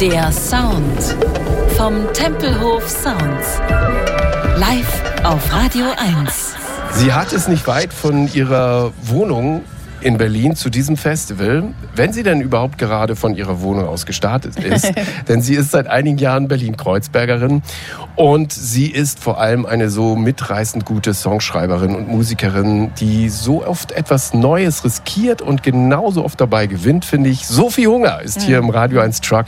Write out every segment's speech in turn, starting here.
Der Sound vom Tempelhof Sounds. Live auf Radio 1. Sie hat es nicht weit von ihrer Wohnung in Berlin zu diesem Festival, wenn sie denn überhaupt gerade von ihrer Wohnung aus gestartet ist. denn sie ist seit einigen Jahren Berlin-Kreuzbergerin und sie ist vor allem eine so mitreißend gute Songschreiberin und Musikerin, die so oft etwas Neues riskiert und genauso oft dabei gewinnt, finde ich. Sophie Hunger ist hier im Radio 1 Truck.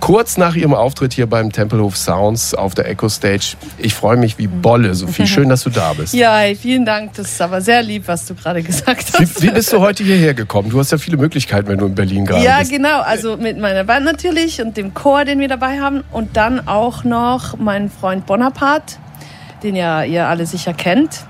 Kurz nach ihrem Auftritt hier beim Tempelhof Sounds auf der Echo Stage. Ich freue mich wie Bolle, Sophie. Schön, dass du da bist. Ja, vielen Dank. Das ist aber sehr lieb, was du gerade gesagt hast. Wie, wie bist du heute hierher gekommen? Du hast ja viele Möglichkeiten, wenn du in Berlin gerade ja, bist. genau. Also mit meiner Band natürlich und dem Chor, den wir dabei haben. Und dann auch noch mein Freund Bonaparte, den ja ihr alle sicher kennt.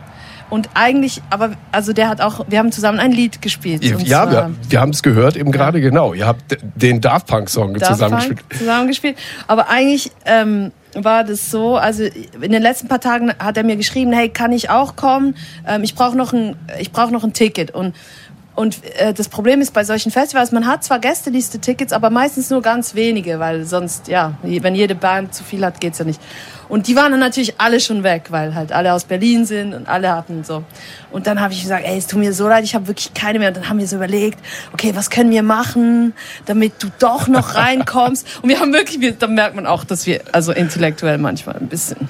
Und eigentlich, aber also der hat auch, wir haben zusammen ein Lied gespielt. Ja, wir, wir haben es gehört, eben gerade genau. Ihr habt den Daft Punk-Song Daft zusammengespielt. Punk zusammengespielt. Aber eigentlich ähm, war das so, also in den letzten paar Tagen hat er mir geschrieben, hey, kann ich auch kommen? Ähm, ich brauche noch ein, ich brauche noch ein Ticket und und äh, das Problem ist bei solchen Festivals, man hat zwar Gästeliste-Tickets, aber meistens nur ganz wenige, weil sonst, ja, wenn jede Band zu viel hat, geht's ja nicht. Und die waren dann natürlich alle schon weg, weil halt alle aus Berlin sind und alle hatten so. Und dann habe ich gesagt, ey, es tut mir so leid, ich habe wirklich keine mehr. Und dann haben wir so überlegt, okay, was können wir machen, damit du doch noch reinkommst. und wir haben wirklich, wir, dann merkt man auch, dass wir also intellektuell manchmal ein bisschen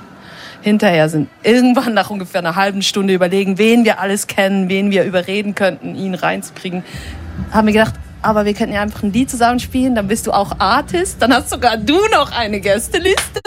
hinterher sind. Irgendwann nach ungefähr einer halben Stunde überlegen, wen wir alles kennen, wen wir überreden könnten, ihn reinzukriegen, haben wir gedacht, aber wir könnten ja einfach ein Lied zusammenspielen, dann bist du auch Artist, dann hast sogar du noch eine Gästeliste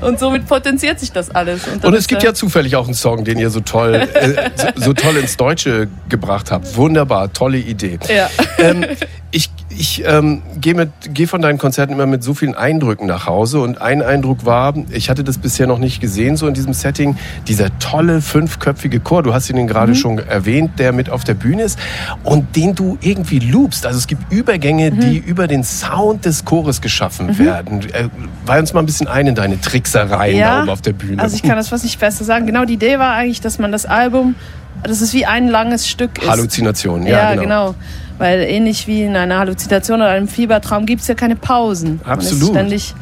und somit potenziert sich das alles. dann Und es gibt ja zufällig auch einen Song, den ihr so toll, äh, so, so toll ins Deutsche gebracht habt. Wunderbar, tolle Idee. Ja. Ähm, ich ich ähm, gehe geh von deinen Konzerten immer mit so vielen Eindrücken nach Hause. Und ein Eindruck war, ich hatte das bisher noch nicht gesehen, so in diesem Setting, dieser tolle fünfköpfige Chor, du hast ihn gerade Mhm. schon erwähnt, der mit auf der Bühne ist und den du irgendwie loopst. Also es gibt Übergänge, Mhm. die über den Sound des Chores geschaffen werden. Äh, weih uns mal ein bisschen ein in deine Tricksereien da oben auf der Bühne. Also ich kann das fast nicht besser sagen. Genau die Idee war eigentlich, dass man das Album, das ist wie ein langes Stück ist. Halluzinationen, ja, Ja, genau. genau. Weil ähnlich wie in einer Halluzination oder einem Fiebertraum gibt es ja keine Pausen. Man Absolut. ist ständig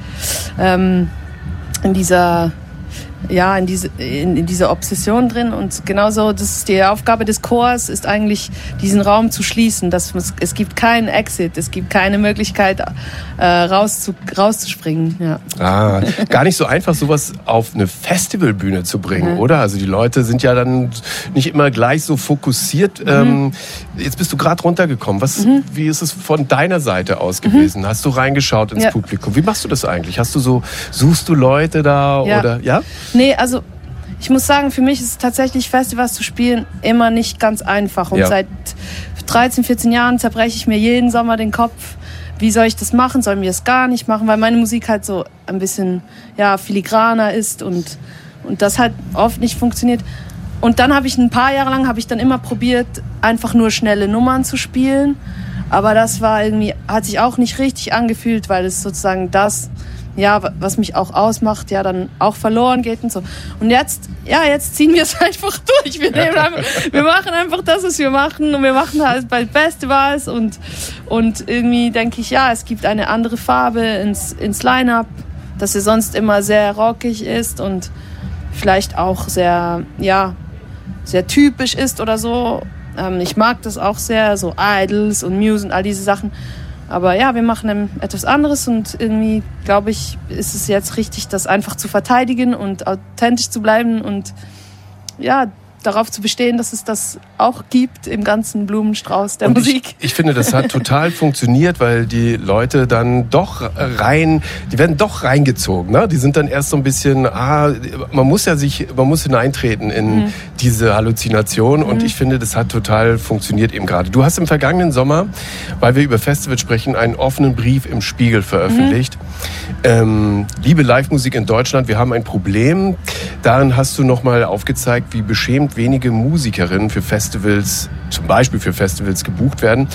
ähm, in dieser ja, in diese, in, in dieser Obsession drin und genauso, das ist die Aufgabe des Chors, ist eigentlich diesen Raum zu schließen. Dass es, es gibt keinen Exit, es gibt keine Möglichkeit äh, rauszu, rauszuspringen. Ja. Ah, gar nicht so einfach, sowas auf eine Festivalbühne zu bringen, oder? Also die Leute sind ja dann nicht immer gleich so fokussiert. Mhm. Ähm, jetzt bist du gerade runtergekommen. Was, Wie ist es von deiner Seite aus gewesen? Hast du reingeschaut ins Mhm. Ja. Publikum? Wie machst du das eigentlich? Hast du so, suchst du Leute da Ja. oder ja? Nee, also ich muss sagen, für mich ist tatsächlich Festivals zu spielen immer nicht ganz einfach. Und Ja. seit 13, 14 Jahren zerbreche ich mir jeden Sommer den Kopf. Wie soll ich das machen? Sollen wir es gar nicht machen? Weil meine Musik halt so ein bisschen ja, filigraner ist und, und das halt oft nicht funktioniert. Und dann habe ich ein paar Jahre lang habe ich dann immer probiert, einfach nur schnelle Nummern zu spielen. Aber das war irgendwie, hat sich auch nicht richtig angefühlt, weil es sozusagen das, ja, wa- was mich auch ausmacht, ja, dann auch verloren geht und so. Und jetzt, ja, jetzt ziehen wir es einfach durch. Wir, nehmen einfach, wir machen einfach das, was wir machen und wir machen halt bei Festivals und, und irgendwie denke ich, ja, es gibt eine andere Farbe ins, ins Line-Up, dass sie sonst immer sehr rockig ist und vielleicht auch sehr, ja, sehr typisch ist oder so. Ähm, ich mag das auch sehr, so Idols und Muse und all diese Sachen. Aber ja, wir machen etwas anderes und irgendwie, glaube ich, ist es jetzt richtig, das einfach zu verteidigen und authentisch zu bleiben und ja, darauf zu bestehen, dass es das auch gibt im ganzen Blumenstrauß der Und Musik. Ich, ich finde, das hat total funktioniert, weil die Leute dann doch rein, die werden doch reingezogen. Ne? Die sind dann erst so ein bisschen, ah, man muss ja sich, man muss hineintreten in Mhm. diese Halluzination. Und ich finde, das hat total funktioniert eben gerade. Du hast im vergangenen Sommer, weil wir über Festivals sprechen, einen offenen Brief im Spiegel veröffentlicht. Ähm, liebe Live-Musik in Deutschland, wir haben ein Problem. Darin hast du nochmal aufgezeigt, wie beschämt wenige Musikerinnen für Festivals, zum Beispiel für Festivals, gebucht werden.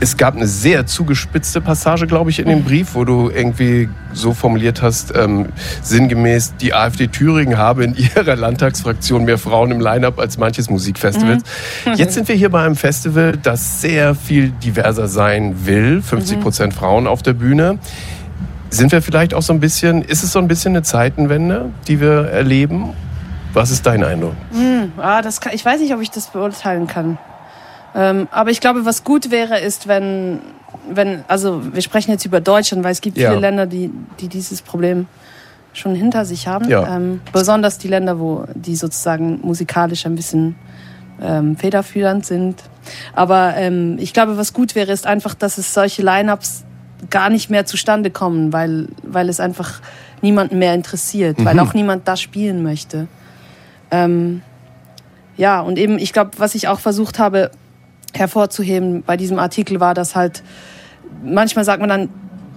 Es gab eine sehr zugespitzte Passage, glaube ich, in dem Brief, wo du irgendwie so formuliert hast, ähm, sinngemäß, die AfD Thüringen habe in ihrer Landtagsfraktion mehr Frauen im Line-Up als manches Musikfestival. Jetzt sind wir hier bei einem Festival, das sehr viel diverser sein will. 50 Prozent Frauen auf der Bühne. Sind wir vielleicht auch so ein bisschen, ist es so ein bisschen eine Zeitenwende, die wir erleben? Was ist dein Eindruck? Hm, ah, das kann, ich weiß nicht, ob ich das beurteilen kann. Ähm, aber ich glaube, was gut wäre, ist, wenn, wenn, also wir sprechen jetzt über Deutschland, weil es gibt Ja. viele Länder, die, die dieses Problem schon hinter sich haben. Ja. Ähm, besonders die Länder, wo die sozusagen musikalisch ein bisschen ähm, federführend sind. Aber ähm, ich glaube, was gut wäre, ist einfach, dass es solche Lineups gar nicht mehr zustande kommen, weil, weil es einfach niemanden mehr interessiert, weil auch niemand da spielen möchte. Ähm, ja, und eben, ich glaube, was ich auch versucht habe hervorzuheben bei diesem Artikel war, dass halt manchmal sagt man dann,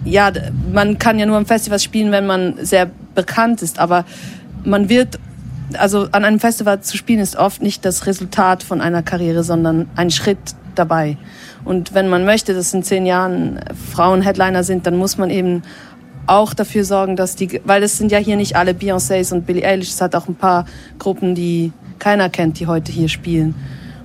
ja, man kann ja nur am Festival spielen, wenn man sehr bekannt ist, aber man wird, also an einem Festival zu spielen ist oft nicht das Resultat von einer Karriere, sondern ein Schritt dabei. Und wenn man möchte, dass in zehn Jahren Frauen Headliner sind, dann muss man eben auch dafür sorgen, dass die, weil es sind ja hier nicht alle Beyoncés und Billie Eilish, es hat auch ein paar Gruppen, die keiner kennt, die heute hier spielen.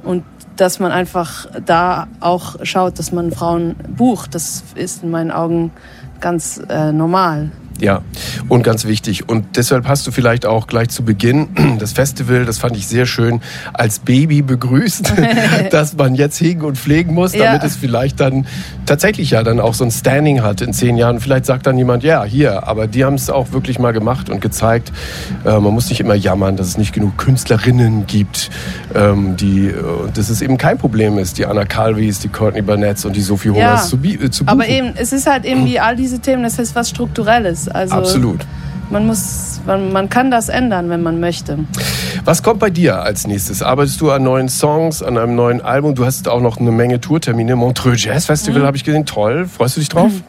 Und dass man einfach da auch schaut, dass man Frauen bucht, das ist in meinen Augen ganz äh, normal. Ja, und ganz wichtig. Und deshalb hast du vielleicht auch gleich zu Beginn das Festival, das fand ich sehr schön, als Baby begrüßt, dass man jetzt hegen und pflegen muss, Ja. damit es vielleicht dann tatsächlich ja dann auch so ein Standing hat in zehn Jahren. Vielleicht sagt dann jemand, ja, hier, aber die haben es auch wirklich mal gemacht und gezeigt. Äh, man muss nicht immer jammern, dass es nicht genug Künstlerinnen gibt, ähm, die, äh, dass es eben kein Problem ist, die Anna Calvis, die Courtney Barnetts und die Sophie Ja. Hungers zu, äh, zu buchen. Aber eben, es ist halt eben wie all diese Themen, das ist was Strukturelles. Also Absolut. man muss, man, man kann das ändern, wenn man möchte. Was kommt bei dir als nächstes? Arbeitest du an neuen Songs, an einem neuen Album? Du hast auch noch eine Menge Tourtermine. Montreux Jazz Mhm. Festival habe ich gesehen. Toll. Freust du dich drauf?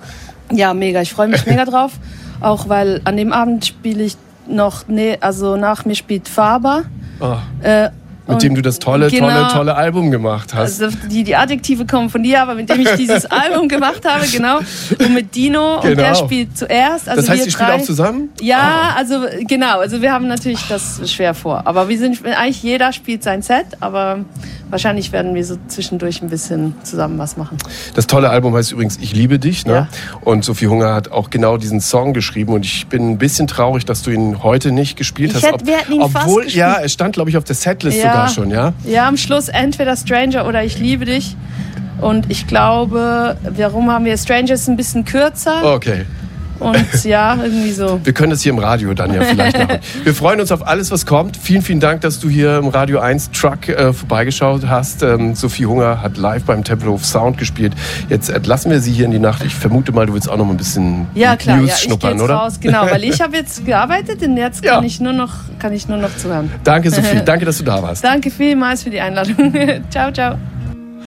Ja, mega. Ich freue mich mega drauf. Auch weil an dem Abend spiele ich noch, nee, also nach mir spielt Faber. Ah, Äh, mit und dem du das tolle, genau, tolle, tolle Album gemacht hast. Also die, die Adjektive kommen von dir, aber mit dem ich dieses Album gemacht habe, genau. Und mit Dino und der Genau. spielt zuerst. Also das heißt, wir spielt drei. auch zusammen? Ja, also genau. Also wir haben natürlich das schwer vor. Aber wir sind eigentlich jeder spielt sein Set, aber wahrscheinlich werden wir so zwischendurch ein bisschen zusammen was machen. Das tolle Album heißt übrigens Ich liebe dich. Ne? Ja. Und Sophie Hunger hat auch genau diesen Song geschrieben. Und ich bin ein bisschen traurig, dass du ihn heute nicht gespielt Ich hast. hätte- wir hätten ihn fast obwohl, gespielt. ja, es stand, glaube ich, auf der Setlist Ja. sogar schon, ja? Ja, am Schluss entweder Stranger oder Ich liebe dich. Und ich glaube, warum haben wir Stranger ist ein bisschen kürzer Okay. Und ja, irgendwie so. Wir können das hier im Radio dann ja vielleicht machen. Wir freuen uns auf alles, was kommt. Vielen, vielen Dank, dass du hier im Radio 1 Truck äh, vorbeigeschaut hast. Ähm, Sophie Hunger hat live beim Tempelhof Sound gespielt. Jetzt entlassen wir sie hier in die Nacht. Ich vermute mal, du willst auch noch mal ein bisschen Ja, klar, News ja, ich schnuppern, jetzt oder? raus, genau, weil ich habe jetzt gearbeitet und jetzt Ja. kann ich nur noch kann ich nur noch zuhören. Danke, Sophie. Danke, dass du da warst. Danke vielmals für die Einladung. ciao, ciao.